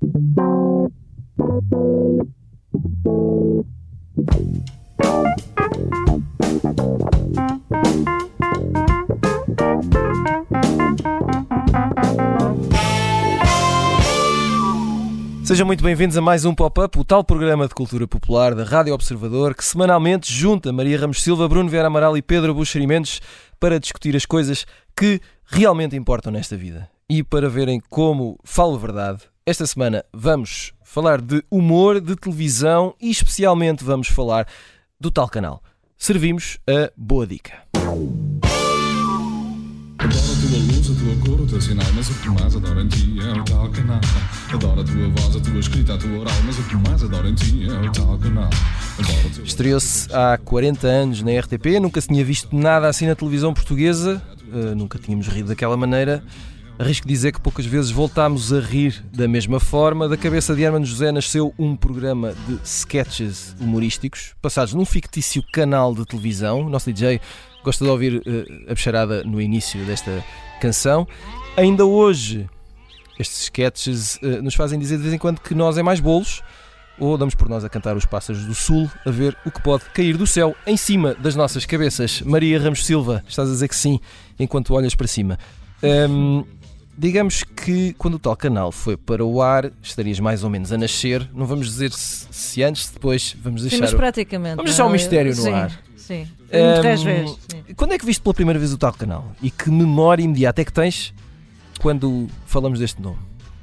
Sejam muito bem-vindos a mais um Pop-Up, o tal programa de cultura popular da Rádio Observador que semanalmente junta Maria Ramos Silva, Bruno Vieira Amaral e Pedro Buxerimentos para discutir as coisas que realmente importam nesta vida. E para verem como falo verdade, esta semana vamos falar de humor, de televisão e especialmente vamos falar do tal canal. Servimos a boa dica. Adoro a tua luz, a tua cor, o teu sinal, mas o que mais adoro em ti é o tal canal. Adoro a tua voz, a tua escrita, a tua oral, mas o que mais adoro em ti é o tal canal. Estreou-se há 40 anos na RTP, nunca se tinha visto nada assim na televisão portuguesa, uh, nunca tínhamos rido daquela maneira. Arrisco dizer que poucas vezes voltámos a rir da mesma forma. Da cabeça de Hermano José nasceu um programa de sketches humorísticos, passados num fictício canal de televisão. O nosso DJ gosta de ouvir uh, a bicharada no início desta canção. Ainda hoje, estes sketches uh, nos fazem dizer de vez em quando que nós é mais bolos, ou damos por nós a cantar os pássaros do sul, a ver o que pode cair do céu em cima das nossas cabeças. Maria Ramos Silva, estás a dizer que sim, enquanto olhas para cima. Um, digamos que quando o tal canal foi para o ar, estarias mais ou menos a nascer. Não vamos dizer se, se antes, se depois, vamos deixar. Sim, mas praticamente. Vamos deixar o um mistério no sim, ar. Sim, um, vezes. Quando é que viste pela primeira vez o tal canal? E que memória imediata é que tens quando falamos deste nome?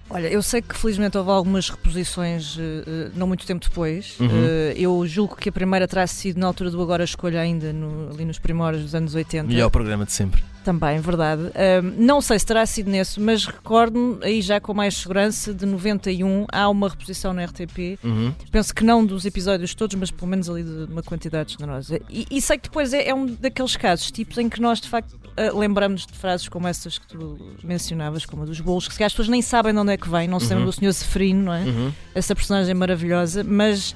Olha, eu sei que felizmente houve algumas reposições uh, não muito tempo depois. Uhum. Uh, eu julgo que a primeira terá sido na altura do Agora Escolha, ainda no, ali nos primórdios dos anos 80. Melhor programa de sempre. Também, verdade. Uh, não sei se terá sido nesse, mas recordo-me, aí já com mais segurança, de 91, há uma reposição na RTP. Uhum. Penso que não dos episódios todos, mas pelo menos ali de uma quantidade generosa. E, e sei que depois é, é, um daqueles casos, tipos em que nós de facto lembramos de frases como essas que tu mencionavas, como a dos bolos, que se as pessoas nem sabem de onde é que vem, não se lembram uhum. do Sr. Zeferino, não é? Uhum. Essa personagem maravilhosa, mas,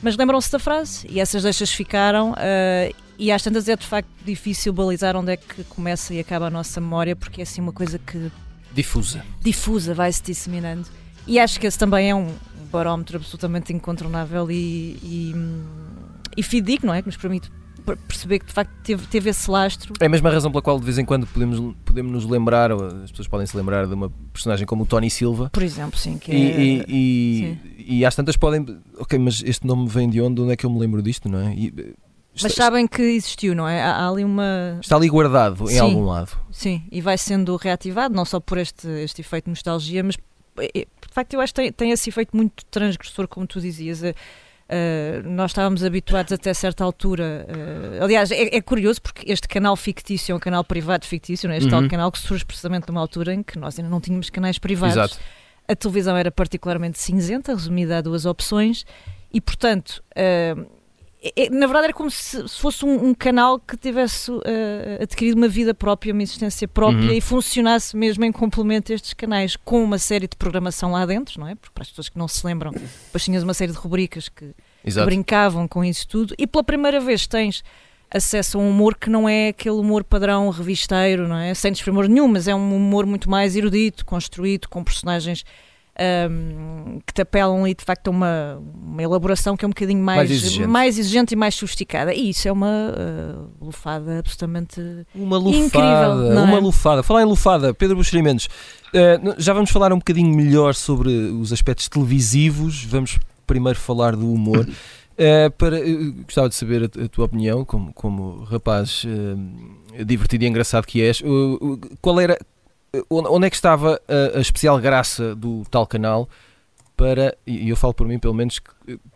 mas lembram-se da frase e essas deixas ficaram. Uh, e às tantas é de facto difícil balizar onde é que começa e acaba a nossa memória, porque é assim uma coisa que. Difusa. Difusa, vai-se disseminando. E acho que esse também é um barómetro absolutamente incontornável e, e, e fidedigno, não é? Que nos permite perceber que de facto teve, teve esse lastro. É a mesma razão pela qual de vez em quando podemos, podemos nos lembrar, as pessoas podem se lembrar de uma personagem como o Tony Silva. Por exemplo, sim. Que e, é... e, e, e, às tantas podem. Ok, mas este nome vem de onde? Onde é que eu me lembro disto, não é? E, mas sabem que existiu, não é? Há, há ali uma. Está ali guardado em sim, algum lado. Sim, e vai sendo reativado, não só por este, este efeito de nostalgia, mas de facto eu acho que tem, tem esse efeito muito transgressor, como tu dizias. Uh, nós estávamos habituados até certa altura. Uh, aliás, é, é, curioso porque este canal fictício é um canal privado fictício, é? este uhum. tal canal que surge precisamente numa altura em que nós ainda não tínhamos canais privados. Exato. A televisão era particularmente cinzenta, resumida a duas opções, e portanto. Uh, é, na verdade era como se, se fosse um, um, canal que tivesse uh, adquirido uma vida própria, uma existência própria uhum. e funcionasse mesmo em complemento a estes canais, com uma série de programação lá dentro, não é? Porque para as pessoas que não se lembram, depois tinhas uma série de rubricas que, que brincavam com isso tudo, e pela primeira vez tens acesso a um humor que não é aquele humor padrão revisteiro, não é? Sem desprimor nenhum, mas é um humor muito mais erudito, construído, com personagens um, que te apelam ali de facto a uma, uma elaboração que é um bocadinho mais, mais, exigente. mais exigente e mais sofisticada. E isso é uma uh, lufada absolutamente uma lufada, incrível. Uma é? lufada. Falar em lufada, Pedro Buxerimentos, uh, já vamos falar um bocadinho melhor sobre os aspectos televisivos. Vamos primeiro falar do humor. Uh, para, gostava de saber a, a, tua opinião, como, como rapaz uh, divertido e engraçado que és. Uh, qual era, onde é que estava a, a, especial graça do tal canal para, e eu falo por mim, pelo menos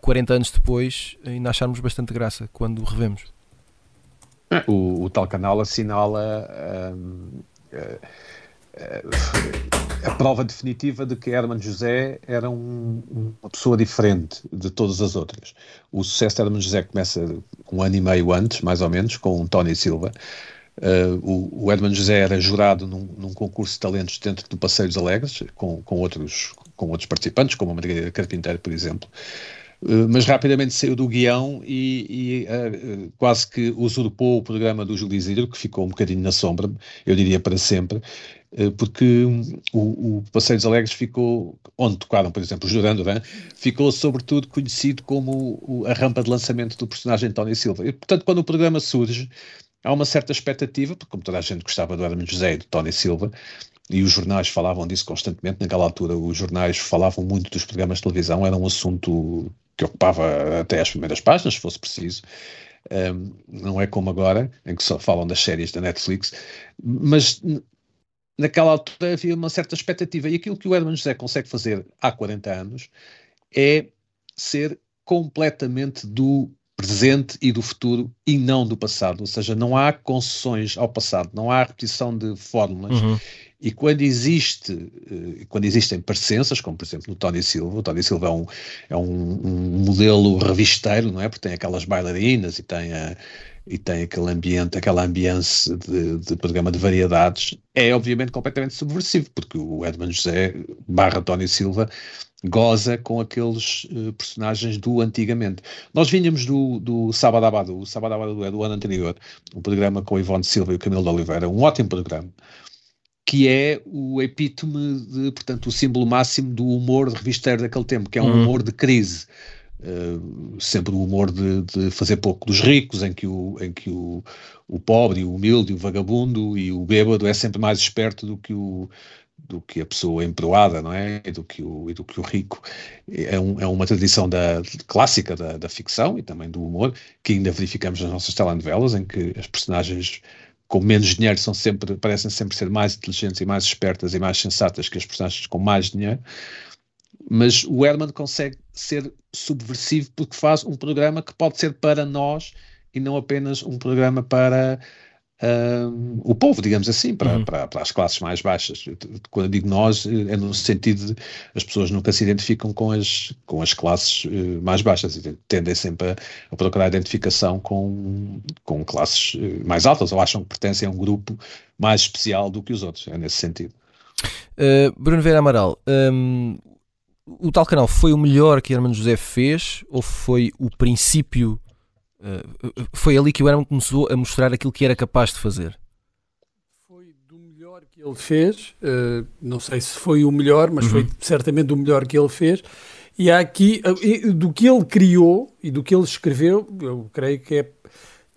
40 anos depois, ainda acharmos bastante graça quando o revemos? O, o tal canal assinala hum, eh, eh, a prova definitiva de que Herman José era um, uma pessoa diferente de todas as outras. O sucesso de Herman José começa um ano e meio antes, mais ou menos, com Tony Silva. Uh, o, o Edmund José era jurado num, num, concurso de talentos dentro do Passeio dos Alegres, com, com, outros, com outros participantes, como a Margarida Carpinteiro, por exemplo. Uh, mas rapidamente saiu do guião e, e uh, quase que usurpou o programa do Júlio Isidro, que ficou um bocadinho na sombra, eu diria para sempre, porque o, o Passeio dos Alegres ficou, onde tocaram, por exemplo, o Duran Duran, ficou sobretudo conhecido como o, a rampa de lançamento do personagem Tony Silva. E, portanto, quando o programa surge, há uma certa expectativa, porque como toda a gente gostava do Herman José e do Tony Silva, e os jornais falavam disso constantemente, naquela altura os jornais falavam muito dos programas de televisão, era um assunto que ocupava até as primeiras páginas, se fosse preciso. Um, não é como agora, em que só falam das séries da Netflix, mas naquela altura havia uma certa expectativa. E aquilo que o Herman José consegue fazer há 40 anos é ser completamente do presente e do futuro e não do passado. Ou seja, não há concessões ao passado, não há repetição de fórmulas. Uhum. E quando existe, uh, quando existem parecenças, como por exemplo no Tony Silva, o Tony Silva é um, é um, um modelo revisteiro, não é? Porque tem aquelas bailarinas e tem a, e tem aquele ambiente, aquela ambiente de, de, programa de variedades, é obviamente completamente subversivo, porque o Edmund José barra Tony Silva goza com aqueles uh, personagens do antigamente. Nós vinhamos do, do Sábado Abado, o Sábado Abado é do ano anterior, um programa com o Ivone Silva e o Camilo de Oliveira, um ótimo programa, que é o epítome, de, portanto, o símbolo máximo do humor de revisteiro daquele tempo, que é um uhum. humor de crise. Uh, sempre o humor de, de, fazer pouco dos ricos, em que, o, em que o, o pobre, o humilde, o vagabundo e o bêbado é sempre mais esperto do que o, do que a pessoa emproada, não é? E do que o, e do que o rico. É, um, é uma tradição da, clássica da, da, ficção e também do humor, que ainda verificamos nas nossas telenovelas, em que as personagens com menos dinheiro são sempre, parecem sempre ser mais inteligentes e mais espertas e mais sensatas que as personagens com mais dinheiro. Mas o Herman consegue ser subversivo porque faz um programa que pode ser para nós e não apenas um programa para o povo, digamos assim, para, uhum. para, para, as classes mais baixas. Quando eu digo nós, é no sentido de as pessoas nunca se identificam com as, com as classes uh, mais baixas e tendem sempre a, a, procurar identificação com, com classes uh, mais altas ou acham que pertencem a um grupo mais especial do que os outros. É nesse sentido. Uh, Bruno Vera Amaral, um, o tal canal foi o melhor que Hermano José fez ou foi o princípio Uh, foi ali que o Herman começou a mostrar aquilo que era capaz de fazer. Foi do melhor que ele fez, uh, não sei se foi o melhor, mas uhum. foi certamente o melhor que ele fez. E há aqui, do que ele criou e do que ele escreveu, eu creio que é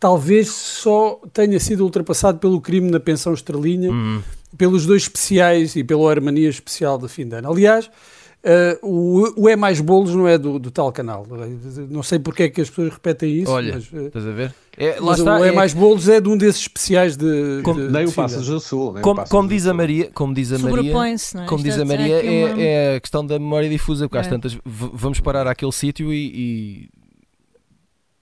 talvez só tenha sido ultrapassado pelo crime na pensão estrelinha, uhum. pelos dois especiais e pela Hermania especial de fim de ano. Aliás, Uh, o, o É Mais Bolos não é do, do, tal canal. Não sei porque é que as pessoas repetem isso. Olha, mas, uh, estás a ver? É, lá está, o É, é Mais Bolos é de um desses especiais de. Como, de, nem de o Passas do Sul. Como, como diz a Maria, como diz a Maria, é? como diz a Maria é, uma... é, a questão da memória difusa, porque é. às tantas vamos parar àquele sítio e, e.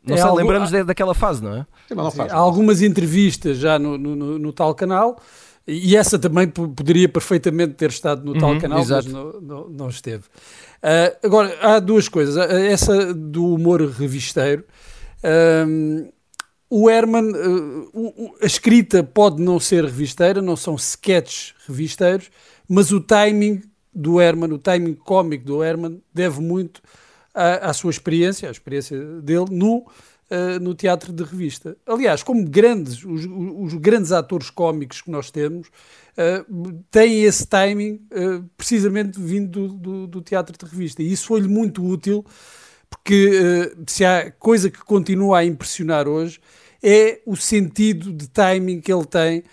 Não é sei, algo... lembramos daquela fase, não é? Sim, há algumas entrevistas já no, no, no, no tal canal e essa também poderia perfeitamente ter estado no uhum, tal canal, exato. mas não, não, não esteve. Uh, agora, há duas coisas. Essa do humor revisteiro. Uh, o Herman, uh, a escrita pode não ser revisteira, não são sketches revisteiros, mas o timing do Herman, o timing cómico do Herman, deve muito à, à sua experiência, à experiência dele no uh, no teatro de revista. Aliás, como grandes, os, os grandes atores cómicos que nós temos uh, têm esse timing uh, precisamente vindo do, do, do, teatro de revista. E isso foi-lhe muito útil, porque se há coisa que continua a impressionar hoje é o sentido de timing que ele tem,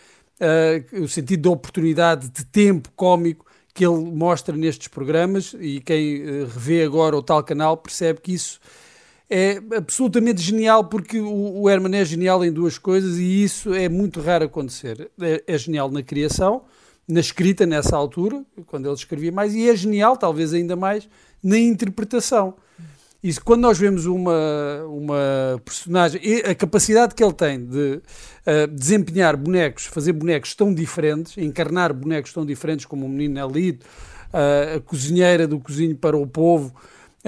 o sentido de oportunidade, de tempo cómico que ele mostra nestes programas e quem revê agora o tal canal percebe que isso é absolutamente genial porque o, o Herman é genial em duas coisas e isso é muito raro acontecer. É, é, genial na criação, na escrita nessa altura, quando ele escrevia mais, e é genial, talvez ainda mais, na interpretação. Isso, quando nós vemos uma, uma personagem, a capacidade que ele tem de uh, desempenhar bonecos, fazer bonecos tão diferentes, encarnar bonecos tão diferentes como o menino Elito, uh, a cozinheira do Cozinho para o Povo,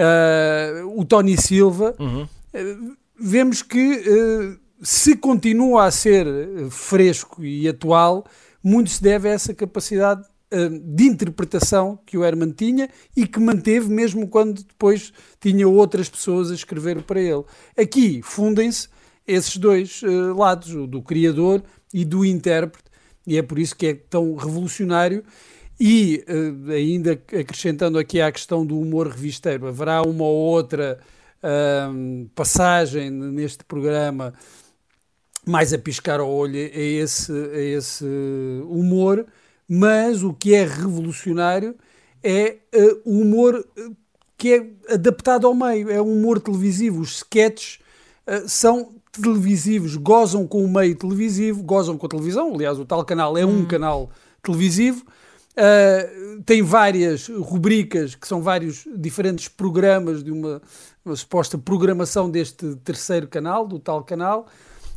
uh, o Tony Silva, uhum. uh, vemos que uh, se continua a ser fresco e atual, muito se deve a essa capacidade de interpretação que o Herman tinha e que manteve mesmo quando depois tinha outras pessoas a escrever para ele. Aqui fundem-se esses dois uh, lados, o do criador e do intérprete, e é por isso que é tão revolucionário. E uh, ainda acrescentando aqui à questão do humor revisteiro, haverá uma ou outra uh, passagem neste programa mais a piscar ao olho a esse, a esse humor, mas o que é revolucionário é uh, o humor que é adaptado ao meio, é um humor televisivo. Os sketches são televisivos, gozam com o meio televisivo, gozam com a televisão. Aliás, o tal canal é um hum. canal televisivo. Uh, tem várias rubricas que são vários diferentes programas de uma, uma suposta programação deste terceiro canal, do tal canal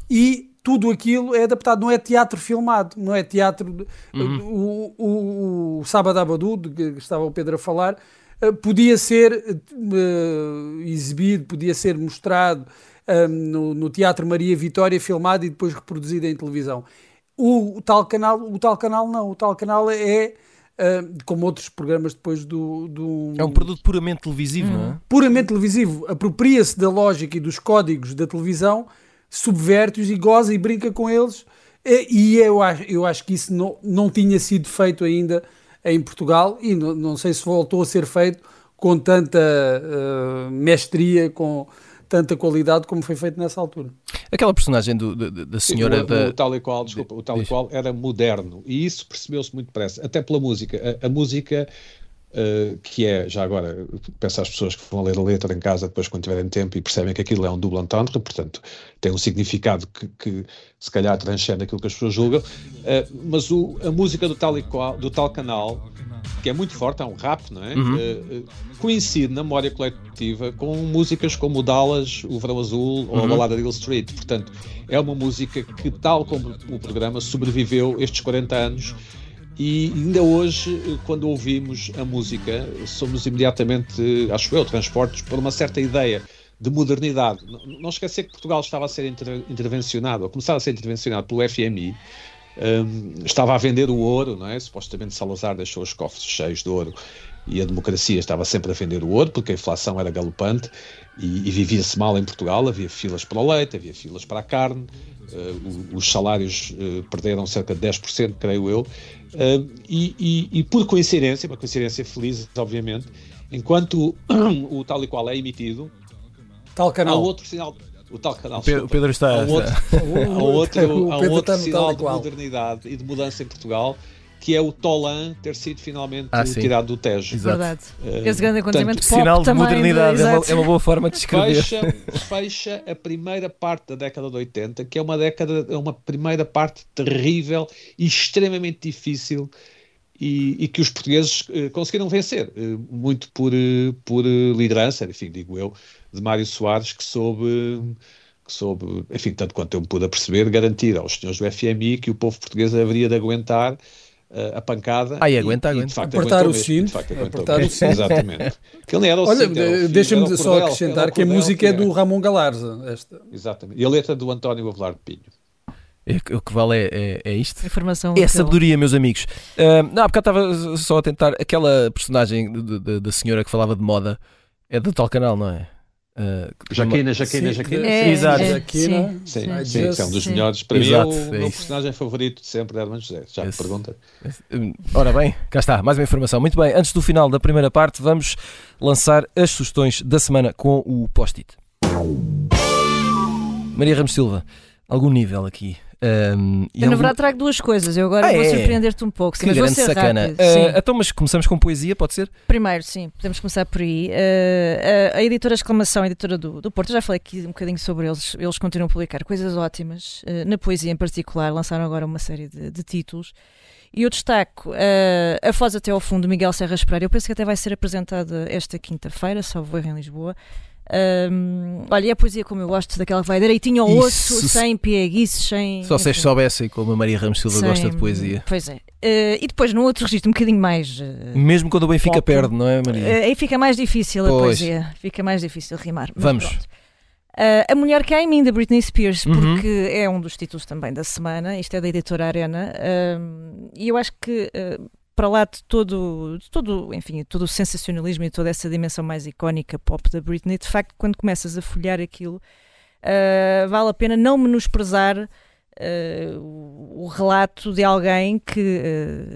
e tudo aquilo é adaptado, não é teatro filmado, não é teatro. Uhum. O, o, o Sábado Abadu, de que estava o Pedro a falar, eh, podia ser uh, exibido, podia ser mostrado uh, no, no, Teatro Maria Vitória, filmado e depois reproduzido em televisão. O, o, tal, canal, o tal canal não, o tal canal é. Uh, como outros programas depois do, do, É um produto puramente televisivo, não é? Puramente televisivo. Apropria-se da lógica e dos códigos da televisão subverte-os e goza e brinca com eles. E eu acho, eu acho que isso não, não tinha sido feito ainda em Portugal e não, não sei se voltou a ser feito com tanta uh, mestria, com tanta qualidade como foi feito nessa altura. Aquela personagem do, da, da senhora o, da... O tal e qual, desculpa, o tal e qual era moderno e isso percebeu-se muito depressa, até pela música. A, a música Uh, que é, já agora, peço às pessoas que vão ler a letra em casa depois quando tiverem tempo e percebem que aquilo é um double entendre, portanto tem um significado que, que se calhar transcende aquilo que as pessoas julgam, uh, mas o, a música do tal, e qual, do tal canal, que é muito forte, é um rap, não é? Uhum. Uh, coincide na memória coletiva com músicas como o Dallas, o Verão Azul ou uhum. a Balada de Hill Street, portanto é uma música que, tal como o programa, sobreviveu estes 40 anos e ainda hoje, quando ouvimos a música, somos imediatamente, acho eu, transportes por uma certa ideia de modernidade. Não esquecer que Portugal estava a ser intervencionado, ou começava a ser intervencionado pelo FMI, um, estava a vender o ouro, não é? Supostamente Salazar deixou os cofres cheios de ouro e a democracia estava sempre a vender o ouro porque a inflação era galopante e, e vivia-se mal em Portugal. Havia filas para o leite, havia filas para a carne, uh, os salários uh, perderam cerca de 10%, creio eu. Uh, e, e, e, por coincidência, uma coincidência feliz, obviamente, enquanto o, o tal e qual é emitido, tal canal. há outro sinal. O tal canal. O Pedro, o Pedro está. Há outro, há outro, há outro sinal de modernidade e de mudança em Portugal que é o Tolan ter sido finalmente ah, tirado do Tejo. Exato. Verdade. Uh, Esse grande acontecimento portanto, Sinal de modernidade, é uma, é uma, boa forma de escrever. Fecha, fecha a primeira parte da década de 80, que é uma década, é uma primeira parte terrível e extremamente difícil e, e que os portugueses uh, conseguiram vencer, uh, muito por, por liderança, enfim, digo eu, de Mário Soares, que soube que soube, enfim, tanto quanto eu me pude perceber, garantir aos senhores do FMI que o povo português haveria de aguentar a pancada. Aí aguenta, e, aguenta. E de facto, apertar o cinto. Apertar o cinto. Exatamente. Que ele era o Olha, deixa-me só acrescentar que a música é do Ramon Galarza. Esta. Exatamente. E a letra do António Avelar de Pinho. É, o que vale é, é, é isto. Informação é sabedoria, meus amigos. Uh, não, porque eu estava só a tentar. Aquela personagem da senhora que falava de moda é do tal canal, não é? Uh, Jaquina, Jaquina, sim, Jaquina. É, Exato. É, Jaquina, sim, sim, sim, sim, é um dos melhores. Para Exato, mim é o meu personagem favorito de sempre de Herman José. Já Esse, me pergunta. Ora bem, cá está, mais uma informação. Muito bem, antes do final da primeira parte, vamos lançar as sugestões da semana com o post-it. Maria Ramos Silva, algum nível aqui um, eu, na verdade, trago duas coisas. Eu agora ah, vou é? surpreender-te um pouco. Sim, mas vou ser sacana. Uh, então, mas começamos com poesia, pode ser? Primeiro, sim, podemos começar por aí. Uh, a, editora Exclamação, a editora do, do Porto, já falei aqui um bocadinho sobre eles. Eles continuam a publicar coisas ótimas. Uh, na poesia, em particular, lançaram agora uma série de, de títulos. E eu destaco A Foz até ao Fundo, Miguel Serra Pereira. Eu penso que até vai ser apresentada esta quinta-feira, só vou em Lisboa. Um, olha, e a poesia como eu gosto, daquela que vai direitinho ao Isso, osso, sem pieguices, sem. Só vocês soubessem como a Maria Ramos Silva sem, gosta de poesia. Pois é. Uh, e depois, num outro registro, um bocadinho mais. Uh, Mesmo quando o Benfica pop, perde, não é, Maria? Uh, aí fica mais difícil pois. a poesia. Fica mais difícil rimar. Vamos. A Mulher que há em mim, da Britney Spears, uhum. porque é um dos títulos também da semana. Isto é da editora Arena. E eu acho que para lá de todo, de todo, enfim, todo o sensacionalismo e toda essa dimensão mais icónica pop da Britney, de facto, quando começas a folhear aquilo, uh, vale a pena não menosprezar Uh, o relato de alguém que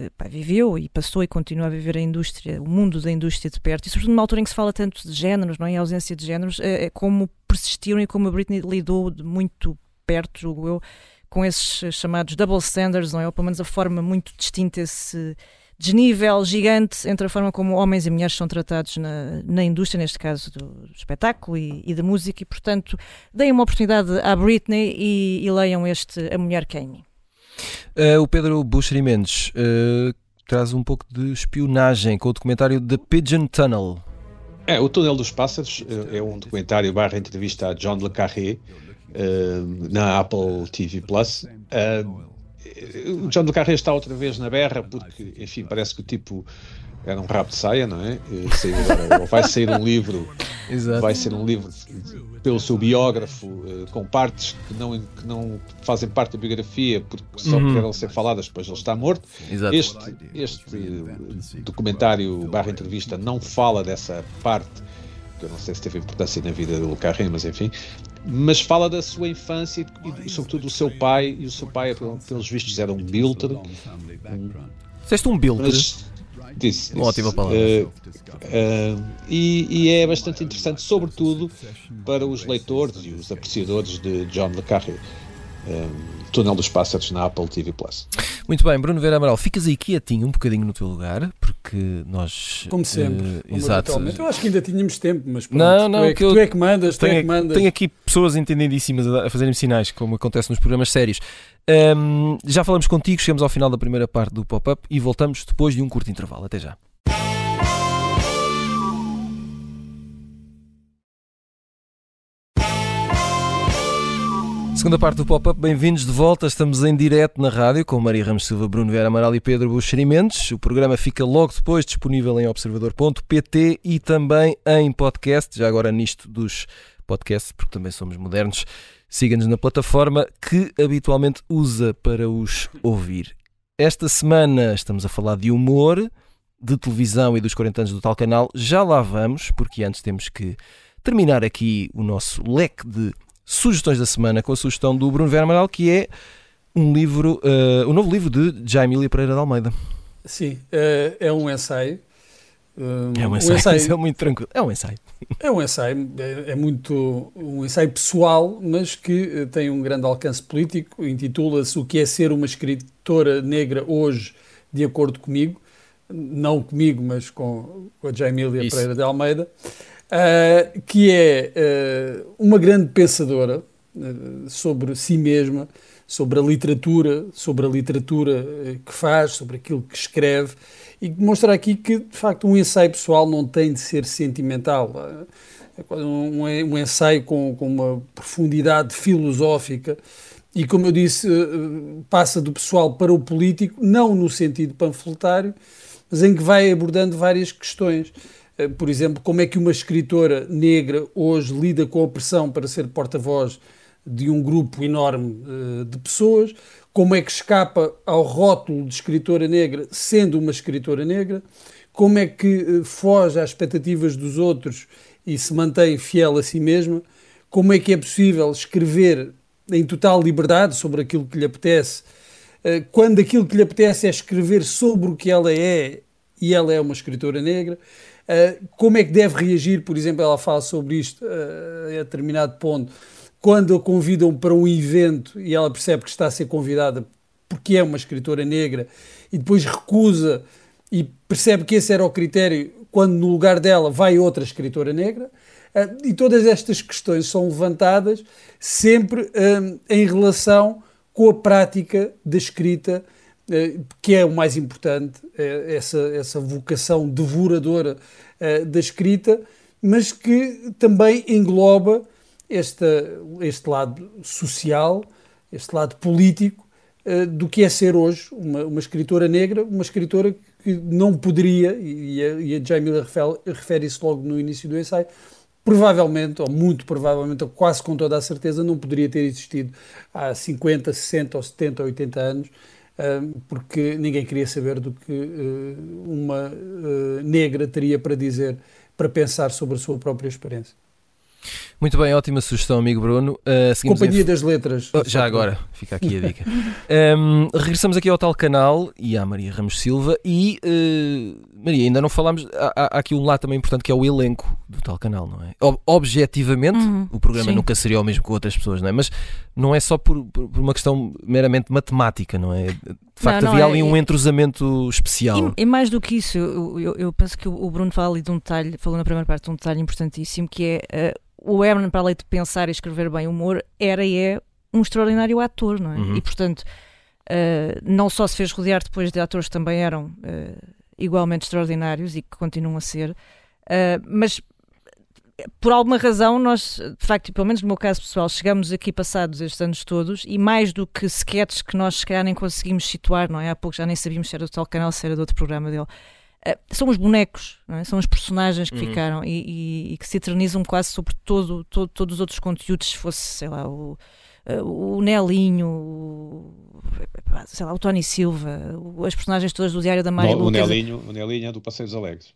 uh, pá, viveu e passou e continua a viver a indústria, o mundo da indústria de perto, e sobretudo numa altura em que se fala tanto de géneros, não é? a ausência de géneros, uh, como persistiram e como a Britney lidou de muito perto, julgo eu, com esses chamados double standards, não é? Ou pelo menos a forma muito distinta, esse desnível gigante entre a forma como homens e mulheres são tratados na, na indústria, neste caso do espetáculo e, e da música, e portanto deem uma oportunidade à Britney e, e leiam este A Mulher que é em mim. Uh, o Pedro Buxeri Mendes uh, traz um pouco de espionagem com o documentário The Pigeon Tunnel. É, o Túnel dos Pássaros é, é um documentário barra entrevista a John Le Carré uh, na Apple TV Plus. Uh, o John do Carreiro está outra vez na berra, porque, enfim, parece que o tipo era um rabo de saia, não é? Agora, vai sair um livro, Exato. vai ser um livro pelo seu biógrafo, eh, com partes que não, que não fazem parte da biografia, porque só uhum. querem ser faladas depois ele está morto. Exato. Este, este documentário barra entrevista não fala dessa parte, que eu não sei se teve importância na vida do Carreiro, mas enfim, mas fala da sua infância e, sobretudo do seu pai, e o seu pai, pelos vistos, era um bilter. Um, Disseste um bilter? Mas, disse, disse. Ótima palavra. Uh, uh, e, e, é bastante interessante, sobretudo para os leitores e os apreciadores de John Le Carré um, Túnel dos Pássaros na Apple TV Plus. Muito bem, Bruno Vera Amaral, ficas aí quietinho um bocadinho no teu lugar, porque nós. Como sempre. Uh, exato. Eu acho que ainda tínhamos tempo, mas pronto, não, não, tu, é que, tu é que mandas, tenho, tu é que mandas. Tenho aqui pessoas entendidíssimas a, a fazerem sinais, como acontece nos programas sérios. Um, já falamos contigo, chegamos ao final da primeira parte do pop-up e voltamos depois de um curto intervalo. Até já. Segunda parte do Pop-Up, bem-vindos de volta. Estamos em direto na rádio com Maria Ramos Silva, Bruno Vera Amaral e Pedro Buxerimentos. O programa fica logo depois disponível em observador.pt e também em podcast, já agora nisto dos podcasts, porque também somos modernos. Siga-nos na plataforma que habitualmente usa para os ouvir. Esta semana estamos a falar de humor, de televisão e dos 40 anos do tal canal. Já lá vamos, porque antes temos que terminar aqui o nosso leque de sugestões da semana com a sugestão do Bruno Vera Amaral, que é um livro, uh, um novo livro de Jaimília Pereira de Almeida. Sim, uh, é um ensaio. Um, é um ensaio, um ensaio, é muito tranquilo. É um ensaio. É um ensaio, é, é, muito um ensaio pessoal, mas que tem um grande alcance político. Intitula-se O que é ser uma escritora negra hoje, de acordo comigo. Não comigo, mas com, com a Jaimília Pereira de Almeida uh, que é uh, uma grande pensadora uh, sobre si mesma, sobre a literatura, sobre a literatura que faz, sobre aquilo que escreve, e demonstra aqui que, de facto, um ensaio pessoal não tem de ser sentimental. É um, um ensaio com, com uma profundidade filosófica e, como eu disse, passa do pessoal para o político, não no sentido panfletário, mas em que vai abordando várias questões. Eh, por exemplo, como é que uma escritora negra hoje lida com a pressão para ser porta-voz de um grupo enorme uh, de pessoas, como é que escapa ao rótulo de escritora negra sendo uma escritora negra, como é que uh, foge às expectativas dos outros e se mantém fiel a si mesma, como é que é possível escrever em total liberdade sobre aquilo que lhe apetece, quando aquilo que lhe apetece é escrever sobre o que ela é e ela é uma escritora negra. Uh, como é que deve reagir, por exemplo, ela fala sobre isto uh, a determinado ponto, quando a convidam para um evento e ela percebe que está a ser convidada porque é uma escritora negra e depois recusa e percebe que esse era o critério quando no lugar dela vai outra escritora negra. Uh, e todas estas questões são levantadas sempre em relação com a prática da escrita eh, que é o mais importante, eh, essa, essa vocação devoradora eh, da escrita, mas que também engloba este, este lado social, este lado político do que é ser hoje uma, uma escritora negra, uma escritora que não poderia, e a, e a Jamila refere, refere isso logo no início do ensaio, provavelmente, ou muito provavelmente, ou quase com toda a certeza, não poderia ter existido há 50, 60 ou 70 ou 80 anos, porque ninguém queria saber do que uma negra teria para dizer, para pensar sobre a sua própria experiência. Muito bem, ótima sugestão, amigo Bruno. Uh, Companhia em... das Letras. Oh, já agora, fica aqui a dica. um, regressamos aqui ao tal canal e à Maria Ramos Silva. E, uh, Maria, ainda não falámos. Há, há, aqui um lado também importante que é o elenco do tal canal, não é? Ob objetivamente, uhum, o programa sim. nunca seria o mesmo com outras pessoas, não é? Mas não é só por, por, uma questão meramente matemática, não é? De facto, não, não havia é, ali um entrosamento especial. E, e, mais do que isso, eu, eu, eu penso que o Bruno fala ali de um detalhe, falou na primeira parte, um detalhe importantíssimo que é. Uh, o Herman, para além de pensar e escrever bem humor, era e é um extraordinário ator, não é? Uhum. E portanto, uh, não só se fez rodear depois de atores que também eram uh, igualmente extraordinários e que continuam a ser, mas por alguma razão nós, de facto, pelo menos no meu caso pessoal, chegamos aqui passados estes anos todos e mais do que sketches que nós se calhar nem conseguimos situar, não é? Há pouco já nem sabíamos se era do tal canal, se era do outro programa dele. Eh, são os bonecos, é? são os personagens que uhum. ficaram e, e, e, que se eternizam quase sobre todo, todo, todos os outros conteúdos, se fosse, sei lá, o, eh, o Nelinho, o, sei lá, o Tony Silva, as personagens todas do Diário da Mário o, Nelinho, o Nelinho é do Passeios Alegres.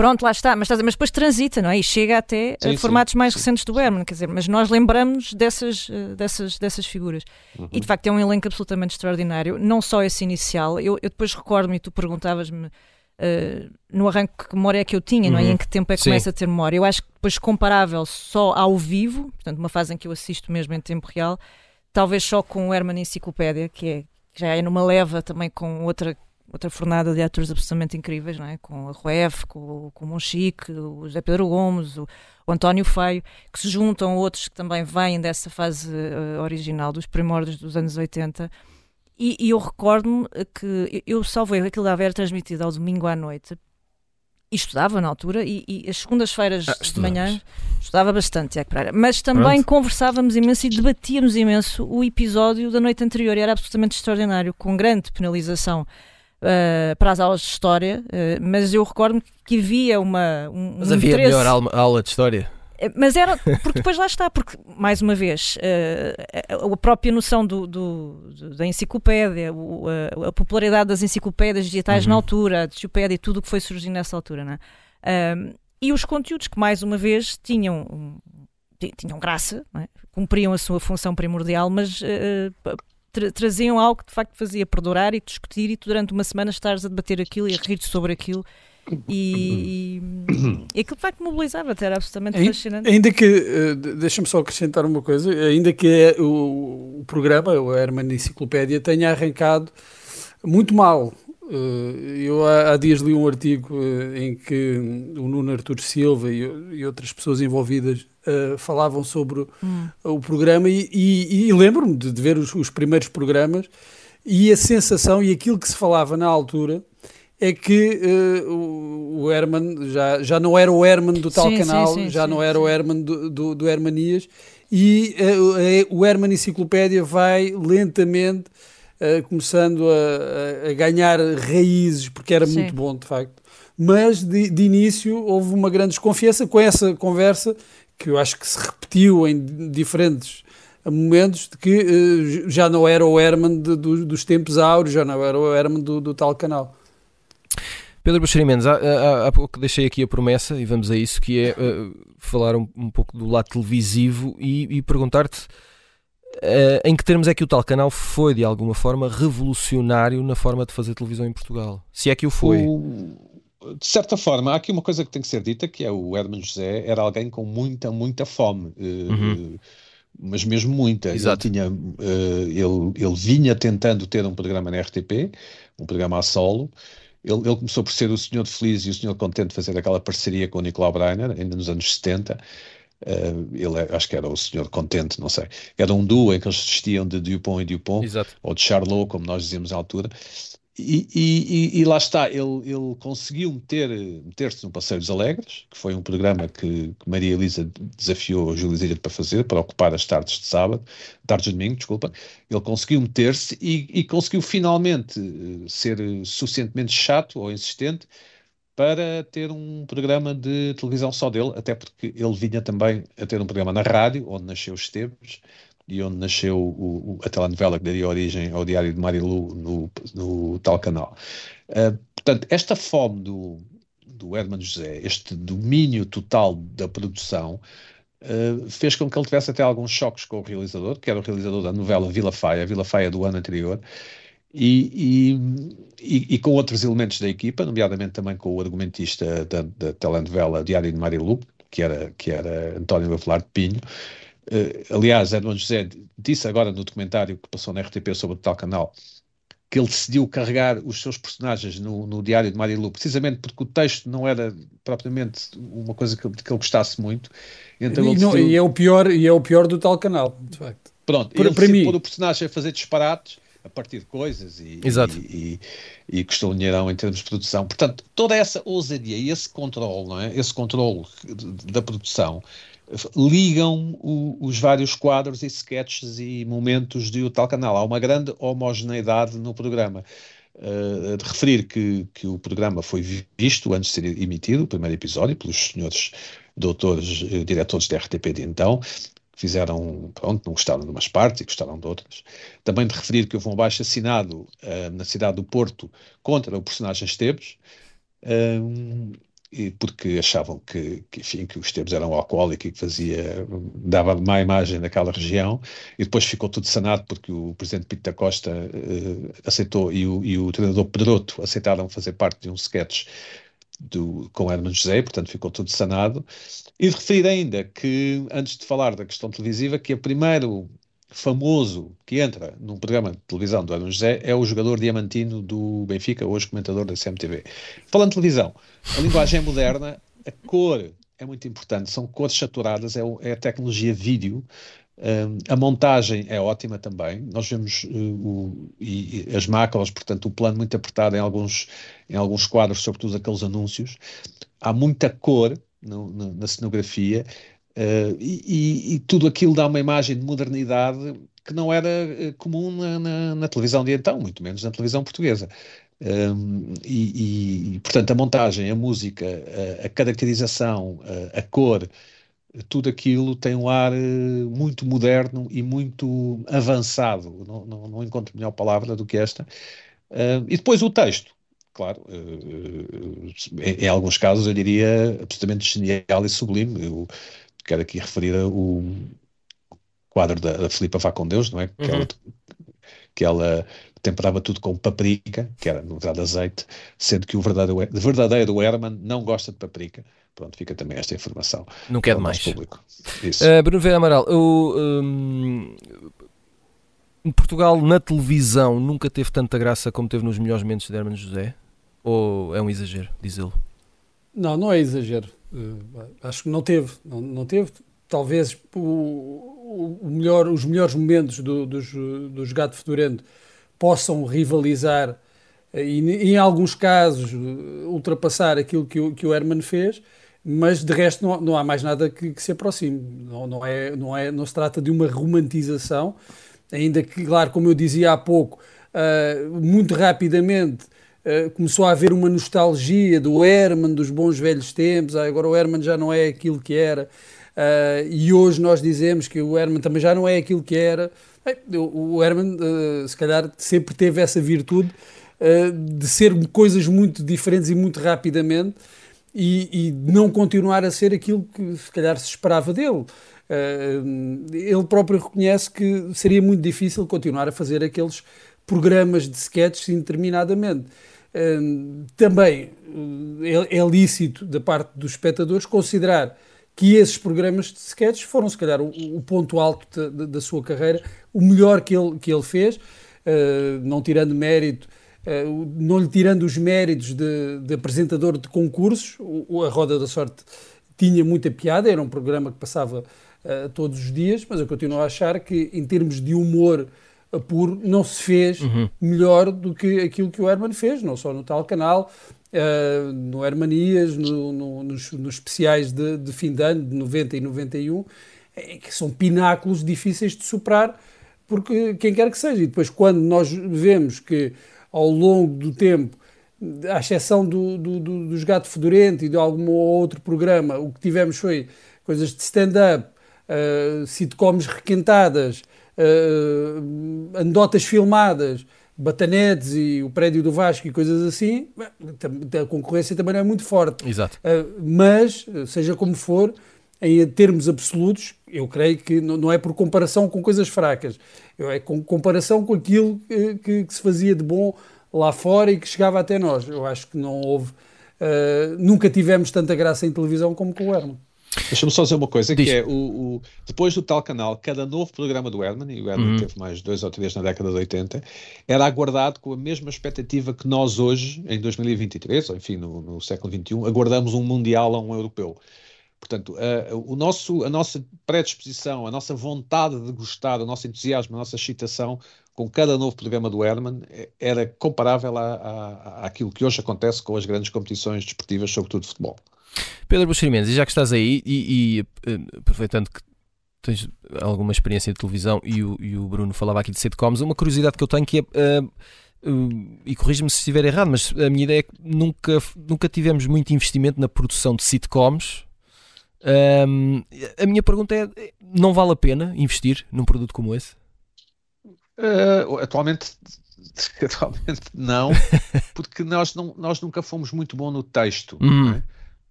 Pronto, lá está, mas, mas depois transita, não é? E chega até sim, a formatos sim, mais recentes do Herman, quer dizer, mas nós lembramos dessas, eh, dessas, dessas figuras. Uhum. E de facto é um elenco absolutamente extraordinário, não só esse inicial, eu, eu depois recordo-me, e tu perguntavas-me uh, no arranque que memória é que eu tinha, uhum. não é? E em que tempo é que Sim. começa a ter memória. Eu acho que depois comparável só ao vivo, portanto, uma fase em que eu assisto mesmo em tempo real, talvez só com o Herman Enciclopédia, que, é, que já é numa leva também com outra outra fornada de atores absolutamente incríveis, não é? com a Ruef, com, com o Monchique, o José Pedro Gomes, o, o, António Feio, que se juntam a outros que também vêm dessa fase uh, original, dos primórdios dos anos 80, e, e eu recordo-me que eu salvo erro, aquilo dava era transmitido ao domingo à noite e estudava na altura e, e as segundas-feiras ah, de manhã estudava bastante, Tiago Pereira, mas também Pronto. conversávamos imenso e debatíamos imenso o episódio da noite anterior e era absolutamente extraordinário, com grande penalização uh, para as aulas de História, uh, mas eu recordo-me que havia uma um, Mas havia interesse... melhor aula, de História? Eh, mas era, porque depois lá está, porque, mais uma vez, a própria noção do, do, da enciclopédia, a, a, popularidade das enciclopédias digitais uhum. na altura, a Wikipédia e tudo o que foi surgindo nessa altura, né? Uh, e os conteúdos que, mais uma vez, tinham, tinham graça, é? cumpriam a sua função primordial, mas uh, tra traziam algo que de facto fazia perdurar e discutir e tu durante uma semana estares a debater aquilo e a rir sobre aquilo e, e aquilo de facto mobilizava, era absolutamente ainda, fascinante. Ainda que, uh, deixa-me só acrescentar uma coisa, ainda que é o, o programa, o Herman Enciclopédia, tenha arrancado muito mal. Uh, eu há, dias li um artigo uh, em que o Nuno Artur Silva e, outras pessoas envolvidas falavam sobre hum. o, programa e, e, e lembro-me de, de, ver os, os primeiros programas e a sensação e aquilo que se falava na altura é que uh, o, o Herman já, já não era o Herman do tal sim, canal, sim, sim, já não era o Herman do, do, do Hermanias, e uh, o Herman Enciclopédia vai lentamente uh, começando a, a, ganhar raízes, porque era muito bom de facto. Mas de, de, início houve uma grande desconfiança com essa conversa, que eu acho que se repetiu em diferentes momentos, de que já não era o Herman de, do, dos tempos áureos, já não era o Herman do, do tal canal. Pedro Buxeri Mendes, há, há, há, pouco deixei aqui a promessa, e vamos a isso, que é uh, falar um, um, pouco do lado televisivo e, e perguntar-te uh, em que termos é que o tal canal foi, de alguma forma, revolucionário na forma de fazer televisão em Portugal? Se é que o foi. O, de certa forma, há aqui uma coisa que tem que ser dita, que é o Herman José era alguém com muita, muita fome. Uh, uhum. Mas mesmo muita. Exato. Ele, tinha, ele, ele vinha tentando ter um programa na RTP, um programa a solo, ele, ele, começou por ser o Senhor Feliz e o Senhor Contente fazer aquela parceria com o Nicolau Breiner, ainda nos anos 70. Uh, ele é, acho que era o Senhor Contente, não sei. Era um duo em que eles vestiam de Dupont e Dupont, Exato. ou de Charlot, como nós dizíamos à altura. E, e, e, lá está, ele, ele conseguiu meter, meter-se no Passeios Alegres, que foi um programa que, que Maria Elisa desafiou a Júlio Zilha para fazer, para ocupar as tardes de sábado, tardes de domingo, desculpa. Ele conseguiu meter-se e, e, conseguiu finalmente eh, ser suficientemente chato ou insistente para ter um programa de televisão só dele, até porque ele vinha também a ter um programa na rádio, onde nasceu Esteves, de onde nasceu o, o, a telenovela que daria origem ao Diário de Marilu no, no tal canal. Uh, portanto, esta fome do, do Hermano José, este domínio total da produção, uh, fez com que ele tivesse até alguns choques com o realizador, que era o realizador da novela Vila Faia, Vila Faia do ano anterior, e, e, e, com outros elementos da equipa, nomeadamente também com o argumentista da, da telenovela Diário de Marilu, que era, que era António Avelar de Pinho. Uh, aliás, Edmond José disse agora no documentário que passou na RTP sobre o tal canal que ele decidiu carregar os seus personagens no, no Diário de Marilu, precisamente porque o texto não era propriamente uma coisa que, que ele gostasse muito. Então e, decidiu... não, e, é o pior, e é o pior do tal canal, de facto. Pronto, para, ele para mim... pôr o personagem a fazer disparates a partir de coisas e, e, e, e custou dinheirão em termos de produção. Portanto, toda essa ousadia e esse controle, não é? esse controle da produção, ligam o, os vários quadros e sketches e momentos de o tal canal. Há uma grande homogeneidade no programa. Uh, de referir que, que o programa foi visto antes de ser emitido, o primeiro episódio, pelos senhores doutores, uh, diretores da RTP de então, fizeram, pronto, não gostaram de umas partes e gostaram de outras. Também de referir que houve um abaixo assinado uh, na cidade do Porto contra o personagem Esteves, um, e porque achavam que, que, enfim, que os Esteves eram alcoólicos e que fazia, dava má imagem naquela região, e depois ficou tudo sanado porque o presidente Pinto da Costa uh, aceitou e o, e o treinador Pedroto aceitaram fazer parte de um sketch do, com Herman José, portanto ficou tudo sanado. E de referir ainda que, antes de falar da questão televisiva, que o primeiro famoso que entra num programa de televisão do Herman José é o jogador diamantino do Benfica, hoje comentador da CMTV. Falando de televisão, a linguagem é moderna, a cor é muito importante, são cores saturadas, é, é a tecnologia vídeo, Uh, a montagem é ótima também. Nós vemos uh, o, e, e as macros, portanto, o plano muito apertado em alguns, em alguns quadros, sobretudo aqueles anúncios. Há muita cor no, no, na cenografia uh, e, e, tudo aquilo dá uma imagem de modernidade que não era comum na, na, na, televisão de então, muito menos na televisão portuguesa. Um, e, e, portanto, a montagem, a música, a, a caracterização, a, a cor tudo aquilo tem um ar eh, muito moderno e muito avançado. Não, não, não encontro melhor palavra do que esta. Uh, e depois o texto. Claro, uh, em, em, alguns casos eu diria absolutamente genial e sublime. Eu quero aqui referir o quadro da, da Filipa Vá com Deus, não é? Que, uhum. ela, que ela temperava tudo com paprika, que era, no verdade, azeite, sendo que o verdadeiro, verdadeiro Herman não gosta de paprika. Pronto, fica também esta informação. Não quer demais. Público. Isso. Uh, Bruno Vera Amaral, eu, um, Portugal, na televisão, nunca teve tanta graça como teve nos melhores momentos de Hermano José? Ou é um exagero, dizê-lo? Não, não é exagero. Uh, acho que não teve. Não, não teve. Talvez o, o melhor, os melhores momentos do, dos, dos Gato Fedorento possam rivalizar eh, e, em alguns casos, ultrapassar aquilo que o, que o Herman fez, mas de resto não, não há mais nada que, que, se aproxime. Não, não, é, não, é, não se trata de uma romantização, ainda que, claro, como eu dizia há pouco, uh, muito rapidamente uh, começou a haver uma nostalgia do Herman, dos bons velhos tempos, ah, agora o Herman já não é aquilo que era, uh, e hoje nós dizemos que o Herman também já não é aquilo que era. o Herman, se calhar, sempre teve essa virtude de ser coisas muito diferentes e muito rapidamente e, e, não continuar a ser aquilo que se calhar se esperava dele. Uh, ele próprio reconhece que seria muito difícil continuar a fazer aqueles programas de sketches indeterminadamente. Uh, também uh, é, é, lícito da parte dos espectadores considerar que esses programas de sketches foram, se calhar, o, o ponto alto da, da, sua carreira, o melhor que ele, que ele fez, não tirando mérito eh, não lhe tirando os méritos de, de apresentador de concursos, o, a Roda da Sorte tinha muita piada, era um programa que passava uh, todos os dias, mas eu continuo a achar que, em termos de humor puro, não se fez uhum. melhor do que aquilo que o Herman fez, não só no tal canal, uh, no Hermanias, no, no, nos, nos, especiais de, de, fim de ano, de 90 e 91, é, que são pináculos difíceis de superar, porque quem quer que seja. E depois, quando nós vemos que ao longo do tempo, à exceção do, do, do, dos Gato Fedorento e de algum outro programa, o que tivemos foi coisas de stand-up, uh, sitcoms requentadas, uh, anedotas filmadas, Batanetes e o prédio do Vasco e coisas assim, a concorrência também não é muito forte. Exato. Uh, mas, seja como for, em termos absolutos, eu creio que não é por comparação com coisas fracas, é com comparação com aquilo que, que, que se fazia de bom lá fora e que chegava até nós. Eu acho que não houve, uh, nunca tivemos tanta graça em televisão como com o Herman. Deixa-me só dizer uma coisa, Diz. que é, o, o, depois do tal canal, cada novo programa do Herman, e o Herman uhum. teve mais dois ou três na década de 80, era aguardado com a mesma expectativa que nós hoje, em 2023, ou enfim, no, no século XXI, aguardamos um Mundial a um Europeu. Portanto, uh, o nosso, a nossa predisposição, a nossa vontade de gostar, o nosso entusiasmo, a nossa excitação com cada novo programa do Herman eh, era comparável à, à, àquilo que hoje acontece com as grandes competições desportivas, sobretudo de futebol. Pedro Buxeri Mendes, e já que estás aí, e, e eh, aproveitando que tens alguma experiência de televisão e o, e o, Bruno falava aqui de sitcoms, uma curiosidade que eu tenho que é. Uh, uh, e corrijo-me se estiver errado, mas a minha ideia é que nunca, nunca tivemos muito investimento na produção de sitcoms um, a minha pergunta é: não vale a pena investir num produto como esse? Uh, atualmente, atualmente não, porque nós, não, nós nunca fomos muito bons no texto. Uhum. É?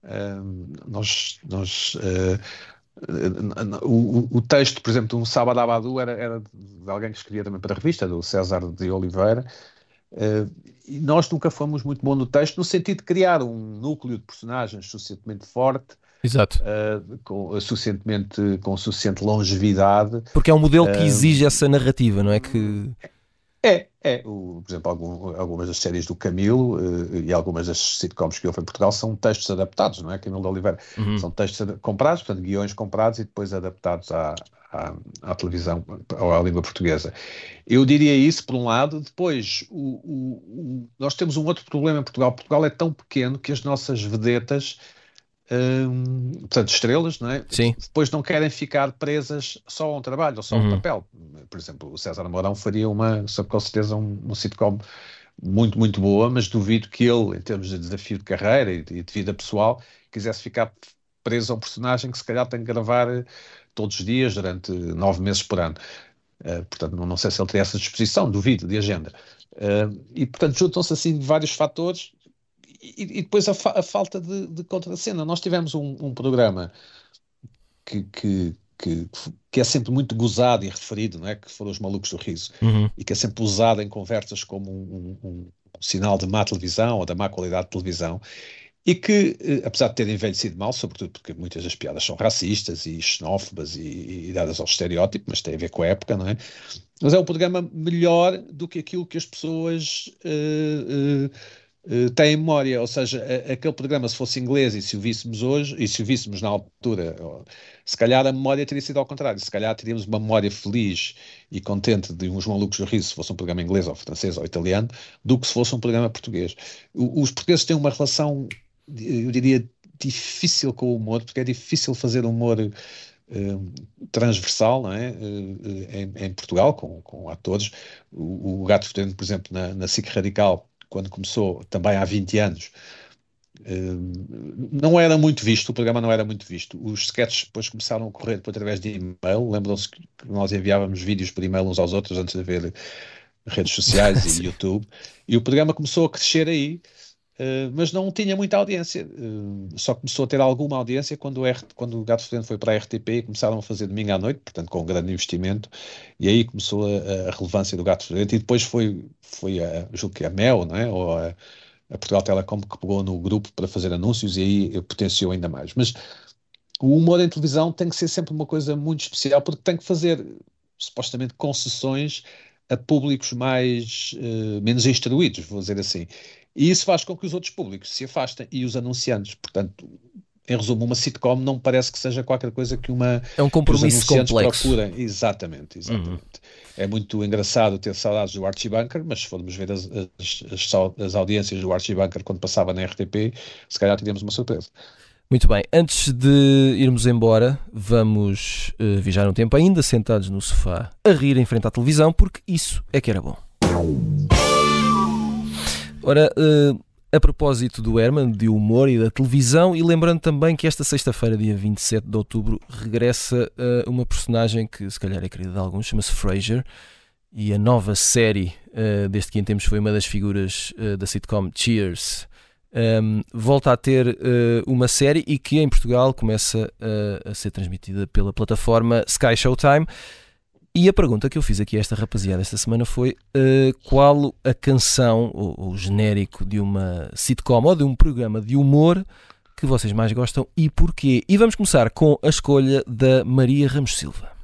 Uh, nós, nós uh, o, o, texto, por exemplo, de um Sábado Abadu era, era de alguém que escrevia também para a revista, do César de Oliveira. Uh, e nós nunca fomos muito bons no texto, no sentido de criar um núcleo de personagens suficientemente forte Exato. Uh, com, suficientemente, com suficiente longevidade. Porque é um modelo que ah, exige essa narrativa, não é? Que... É, é. O, por exemplo, algum, algumas das séries do Camilo uh, e algumas das sitcoms que houve em Portugal são textos adaptados, não é? Camilo de Oliveira. Uhum. São textos comprados, portanto, guiões comprados e depois adaptados à, à, à, televisão, ou à língua portuguesa. Eu diria isso, por um lado. Depois, o, o, nós temos um outro problema em Portugal. Portugal é tão pequeno que as nossas vedetas Hum, portanto, estrelas, não é? Sim. Depois não querem ficar presas só a um trabalho ou só a um uhum. papel. Por exemplo, o César Mourão faria uma, com certeza, um, um sitcom muito, muito boa, mas duvido que ele, em termos de desafio de carreira e de, e de vida pessoal, quisesse ficar preso a um personagem que se calhar tem que gravar eh, todos os dias durante nove meses por ano. Uh, portanto, não, não, sei se ele teria essa disposição, duvido, de agenda. Uh, e, portanto, juntam-se assim vários fatores e, e depois a, fa a, falta de, de contracena. Nós tivemos um, um programa que, que, que, que, é sempre muito gozado e referido, não é? que foram os malucos do riso, uhum. e que é sempre usado em conversas como um, um, um, sinal de má televisão ou da má qualidade de televisão, e que, eh, apesar de terem envelhecido mal, sobretudo porque muitas das piadas são racistas e xenófobas e, e dadas ao estereótipo, mas tem a ver com a época, não é? Mas é um programa melhor do que aquilo que as pessoas uh, uh, uh, têm memória, ou seja, aquele programa se fosse inglês e se o víssemos hoje, e se o víssemos na altura, se calhar a memória teria sido ao contrário, se calhar teríamos uma memória feliz e contente de uns malucos do riso se fosse um programa inglês ou francês ou italiano, do que se fosse um programa português. Os portugueses têm uma relação, eu diria, difícil com o humor, porque é difícil fazer humor Uh, transversal não é? Uh, em, em, Portugal, com, com atores. O, o Gato Fedendo, por exemplo, na, na SIC Radical, quando começou também há 20 anos, hum, não era muito visto, o programa não era muito visto. Os sketches depois começaram a correr através de e-mail. Lembram-se que nós enviávamos vídeos por e-mail uns aos outros antes de haver redes sociais e YouTube. E o programa começou a crescer aí. Uh, mas não tinha muita audiência. Uh, só começou a ter alguma audiência quando o, R, quando o Gato Fedendo foi para a RTP e começaram a fazer domingo à noite, portanto com um grande investimento, e aí começou a, a relevância do Gato Fedendo, e depois foi, foi a, julgo que a Mel, não é? ou a, a Portugal Telecom que pegou no grupo para fazer anúncios e aí potenciou ainda mais. Mas o humor em televisão tem que ser sempre uma coisa muito especial, porque tem que fazer supostamente concessões a públicos mais uh, menos instruídos, vou dizer assim. E isso faz com que os outros públicos se afastem e os anunciantes. Portanto, em resumo, uma sitcom não parece que seja qualquer coisa que uma. É um compromisso complexo. Procurem. Exatamente, exatamente. Uhum. É muito engraçado ter saudades do Archie Bunker, mas se formos ver as, as, as, as audiências do Archie Bunker quando passava na RTP, se calhar teríamos uma surpresa. Muito bem, antes de irmos embora, vamos uh, viajar um tempo ainda sentados no sofá a rir em frente à televisão, porque isso é que era bom. Ora, uh, a propósito do Herman, de humor e da televisão, e lembrando também que esta sexta-feira, dia 27 de outubro, regressa uh, uma personagem que se calhar é querida de alguns, chama-se Frasier, e a nova série uh, deste que em foi uma das figuras uh, da sitcom Cheers. Um, ehm, volta a ter uma série e que em Portugal começa a ser transmitida pela plataforma Sky Showtime. E a pergunta que eu fiz aqui a esta rapaziada esta semana foi uh, qual a canção o genérico de uma sitcom ou de um programa de humor que vocês mais gostam e porquê. E vamos começar com a escolha da Maria Ramos Silva.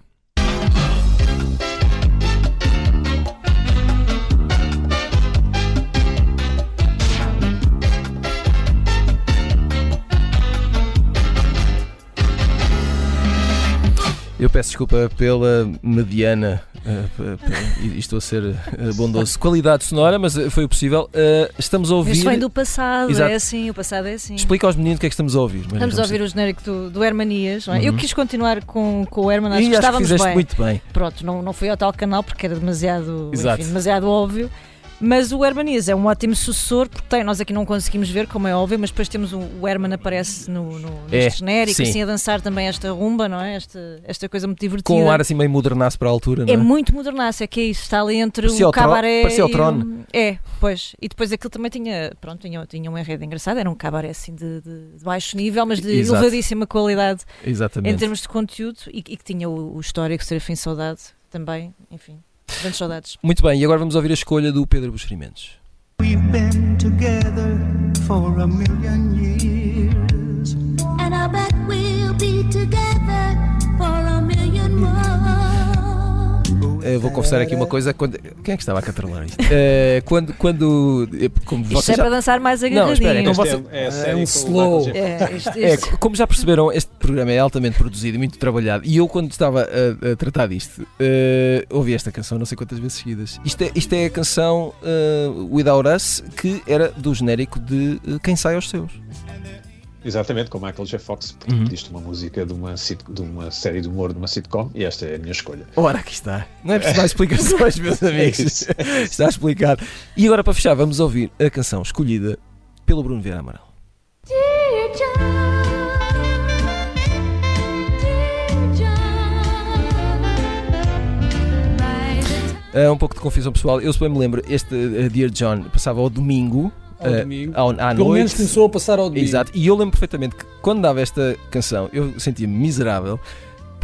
Eu peço desculpa pela mediana, uh, e estou a ser uh, bondoso, qualidade sonora, mas foi o possível. Uh, estamos a ouvir. Isso vem do passado, Exato. é assim, o passado é assim. Explica aos meninos o que é que estamos a ouvir. Estamos a ouvir o genérico do, do Hermanias. É? Uhum. Eu quis continuar com, com o Herman, acho e que estávamos acho que bem. muito bem. Pronto, não, não fui ao tal canal porque era demasiado, enfim, demasiado óbvio. Mas o Hermanias é um ótimo sucessor, porque tem, nós aqui não conseguimos ver, como é óbvio, mas depois temos o, o Herman aparece no, no, neste é, genérico, sim. assim a dançar também esta rumba, não é? Esta, esta coisa muito divertida. Com um ar assim meio modernaço para a altura, não é? É muito modernaço, é que é isso, está ali entre parecia o cabaré. Parecia o trono. É, pois. E depois aquilo também tinha, pronto, tinha, tinha um enredo engraçado, era um cabaré assim de, de, de baixo nível, mas de Exato. elevadíssima qualidade Exatamente. em termos de conteúdo e, e que tinha o, o histórico Serafim Saudade também, enfim. Grandes saudades. Muito bem, e agora vamos ouvir a escolha do Pedro Buxerimentos. We've been together for a million Eu vou confessar aqui uma coisa. Quando... Quem é que estava a catrolar isto? Uh, quando. quando como isto é já... para dançar mais agarradinho. Não, espera, então você... é, é, é um slow. É, isto, isto. é, como já perceberam, este programa é altamente produzido e muito trabalhado. E eu, quando estava a, a tratar disto, uh, ouvi esta canção não sei quantas vezes seguidas. Isto é, isto é a canção uh, Without Us, que era do genérico de uh, Quem Sai aos Seus. Exatamente, com Michael J. Fox, porque uhum. uma música de uma, de uma série de humor de uma sitcom e esta é a minha escolha. Ora, aqui está. Não é preciso mais explicações, meus amigos. está explicado. E agora, para fechar, vamos ouvir a canção escolhida pelo Bruno Vieira Amaral. Uh, um pouco de confusão pessoal. Eu, se bem me lembro, este uh, Dear John passava ao domingo. Ao uh, domingo. Ao, à Pelo noite. menos começou a passar ao domingo. Exato. E eu lembro perfeitamente que quando dava esta canção, eu sentia-me miserável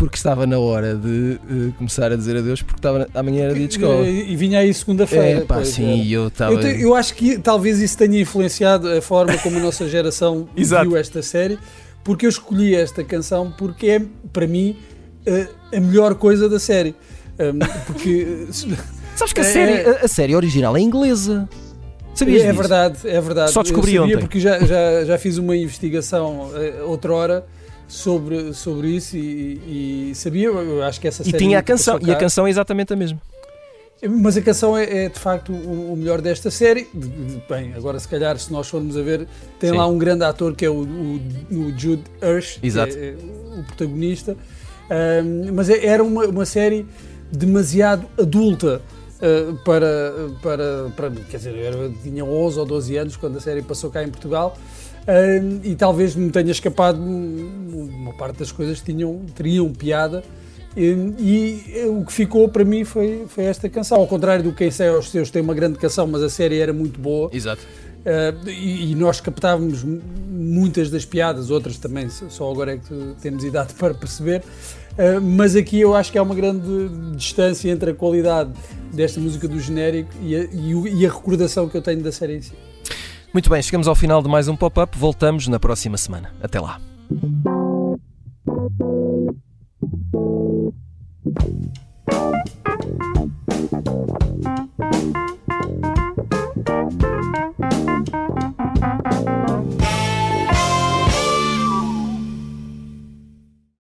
porque estava na hora de uh, começar a dizer adeus, porque estava, amanhã era dia de escola. E, e vinha aí segunda-feira. É, pá, sim, é. eu estava. Eu, eu, acho que talvez isso tenha influenciado a forma como a nossa geração viu esta série, porque eu escolhi esta canção porque é, para mim, uh, a melhor coisa da série. Porque. Sabes que a, é, série, a, a, série original é inglesa. Sabias é, verdade, é verdade. Só descobri eu ontem. porque já, já, já fiz uma investigação uh, outra hora sobre, sobre isso e, e sabia, eu acho que essa série. E tinha a canção, e a canção é exatamente a mesma. Mas a canção é, é de facto o, o, melhor desta série. Bem, agora se calhar se nós formos a ver, tem Sim. lá um grande ator que é o, o, o Jude Hirsch. É, é, o protagonista. Um, mas é, era uma, uma série demasiado adulta uh, para, para, para. Quer dizer, eu tinha 11 ou 12 anos quando a série passou cá em Portugal. Uh, e talvez me tenha escapado uma parte das coisas que tinham, teriam piada. E, e, o que ficou para mim foi, foi esta canção. Ao contrário do Quem Sei aos Seus, tem uma grande canção, mas a série era muito boa. Exato. Uh, e, e, nós captávamos muitas das piadas, outras também, só agora é que temos idade para perceber. Eh, mas aqui eu acho que há uma grande distância entre a qualidade desta música do genérico e a, e a recordação que eu tenho da série em si. Muito bem, chegamos ao final de mais um pop-up. Voltamos na próxima semana. Até lá.